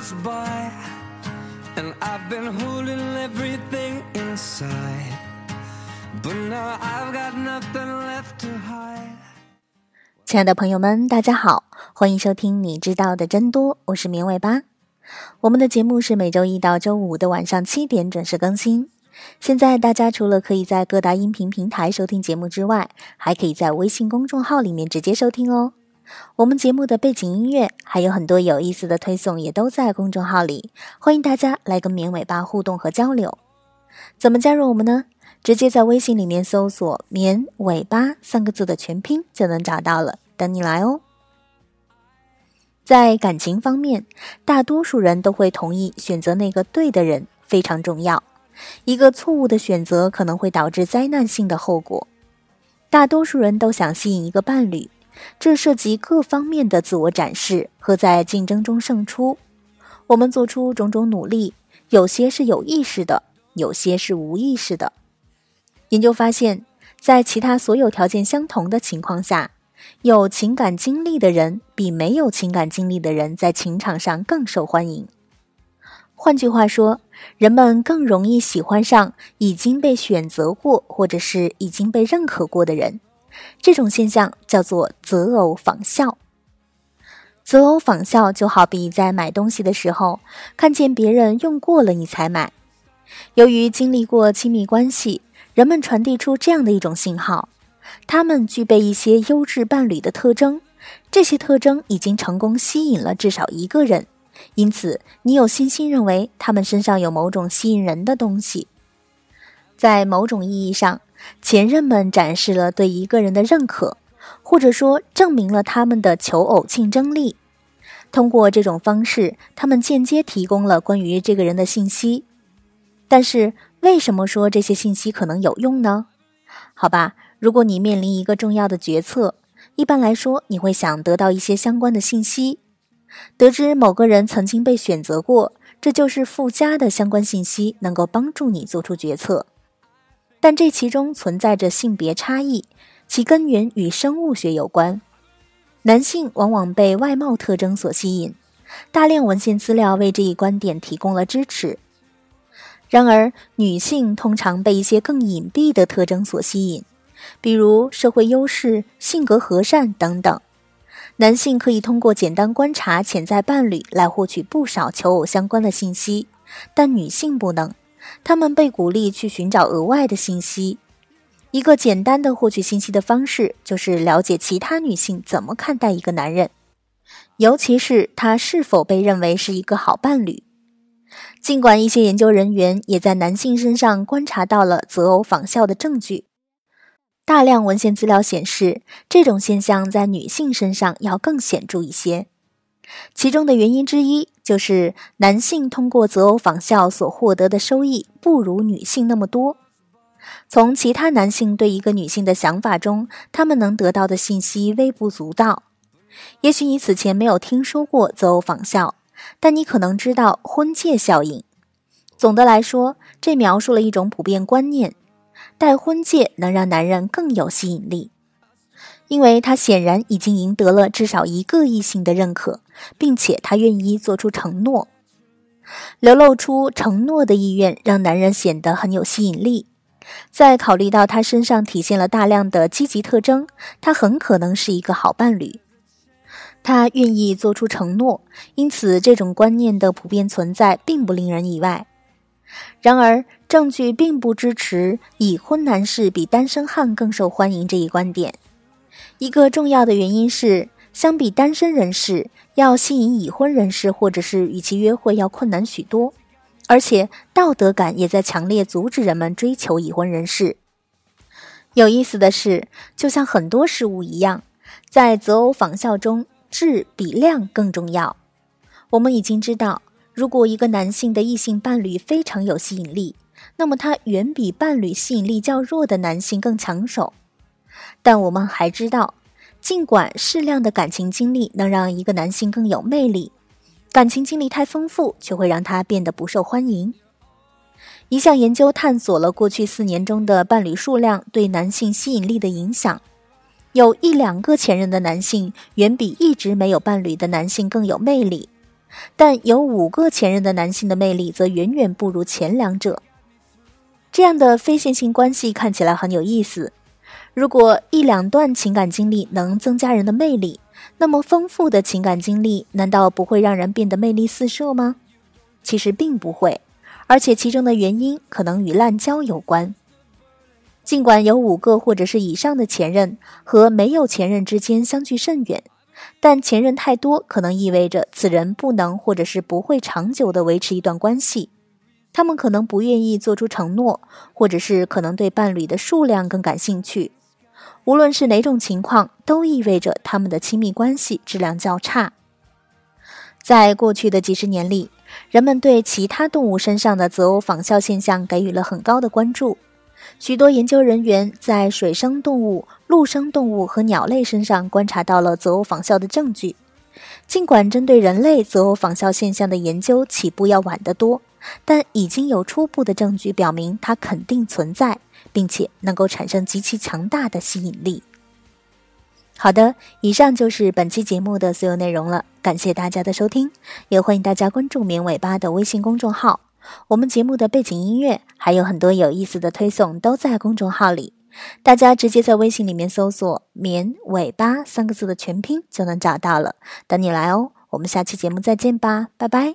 goes by, and I've been holding everything inside. But now I've got nothing left to hide. 亲爱的朋友们，大家好，欢迎收听你知道的真多，我是绵尾巴。我们的节目是每周一到周五的晚上七点准时更新。现在大家除了可以在各大音频平台收听节目之外，还可以在微信公众号里面直接收听哦。我们节目的背景音乐还有很多有意思的推送，也都在公众号里，欢迎大家来跟绵尾巴互动和交流。怎么加入我们呢？直接在微信里面搜索“绵尾巴”三个字的全拼就能找到了，等你来哦。在感情方面，大多数人都会同意选择那个对的人非常重要。一个错误的选择可能会导致灾难性的后果。大多数人都想吸引一个伴侣，这涉及各方面的自我展示和在竞争中胜出。我们做出种种努力，有些是有意识的，有些是无意识的。研究发现，在其他所有条件相同的情况下，有情感经历的人比没有情感经历的人在情场上更受欢迎。换句话说，人们更容易喜欢上已经被选择过或者是已经被认可过的人。这种现象叫做择偶仿效。择偶仿效就好比在买东西的时候，看见别人用过了你才买。由于经历过亲密关系，人们传递出这样的一种信号：他们具备一些优质伴侣的特征，这些特征已经成功吸引了至少一个人。因此，你有信心认为他们身上有某种吸引人的东西。在某种意义上，前任们展示了对一个人的认可，或者说证明了他们的求偶竞争力。通过这种方式，他们间接提供了关于这个人的信息。但是，为什么说这些信息可能有用呢？好吧，如果你面临一个重要的决策，一般来说，你会想得到一些相关的信息。得知某个人曾经被选择过，这就是附加的相关信息，能够帮助你做出决策。但这其中存在着性别差异，其根源与生物学有关。男性往往被外貌特征所吸引，大量文献资料为这一观点提供了支持。然而，女性通常被一些更隐蔽的特征所吸引，比如社会优势、性格和善等等。男性可以通过简单观察潜在伴侣来获取不少求偶相关的信息，但女性不能。他们被鼓励去寻找额外的信息。一个简单的获取信息的方式就是了解其他女性怎么看待一个男人，尤其是他是否被认为是一个好伴侣。尽管一些研究人员也在男性身上观察到了择偶仿效的证据。大量文献资料显示，这种现象在女性身上要更显著一些。其中的原因之一就是男性通过择偶仿效所获得的收益不如女性那么多。从其他男性对一个女性的想法中，他们能得到的信息微不足道。也许你此前没有听说过择偶仿效，但你可能知道婚介效应。总的来说，这描述了一种普遍观念。戴婚戒能让男人更有吸引力，因为他显然已经赢得了至少一个异性的认可，并且他愿意做出承诺。流露出承诺的意愿让男人显得很有吸引力。在考虑到他身上体现了大量的积极特征，他很可能是一个好伴侣。他愿意做出承诺，因此这种观念的普遍存在并不令人意外。然而，证据并不支持已婚男士比单身汉更受欢迎这一观点。一个重要的原因是，相比单身人士，要吸引已婚人士或者是与其约会要困难许多，而且道德感也在强烈阻止人们追求已婚人士。有意思的是，就像很多事物一样，在择偶仿效中，质比量更重要。我们已经知道。如果一个男性的异性伴侣非常有吸引力，那么他远比伴侣吸引力较弱的男性更抢手。但我们还知道，尽管适量的感情经历能让一个男性更有魅力，感情经历太丰富却会让他变得不受欢迎。一项研究探索了过去四年中的伴侣数量对男性吸引力的影响，有一两个前任的男性远比一直没有伴侣的男性更有魅力。但有五个前任的男性的魅力则远远不如前两者。这样的非线性关系看起来很有意思。如果一两段情感经历能增加人的魅力，那么丰富的情感经历难道不会让人变得魅力四射吗？其实并不会，而且其中的原因可能与滥交有关。尽管有五个或者是以上的前任和没有前任之间相距甚远，但前任太多可能意味着此人不能或者是不会长久的维持一段关系。他们可能不愿意做出承诺，或者是可能对伴侣的数量更感兴趣。无论是哪种情况，都意味着他们的亲密关系质量较差。在过去的几十年里，人们对其他动物身上的择偶仿效现象给予了很高的关注。许多研究人员在水生动物、陆生动物和鸟类身上观察到了择偶仿效的证据。尽管针对人类择偶仿效现象的研究起步要晚得多，但已经有初步的证据表明它肯定存在，并且能够产生极其强大的吸引力。好的，以上就是本期节目的所有内容了，感谢大家的收听，也欢迎大家关注“棉尾巴”的微信公众号。我们节目的背景音乐还有很多有意思的推送都在公众号里，大家直接在微信里面搜索“棉尾巴”三个字的全拼就能找到了，等你来哦。我们下期节目再见吧，拜拜。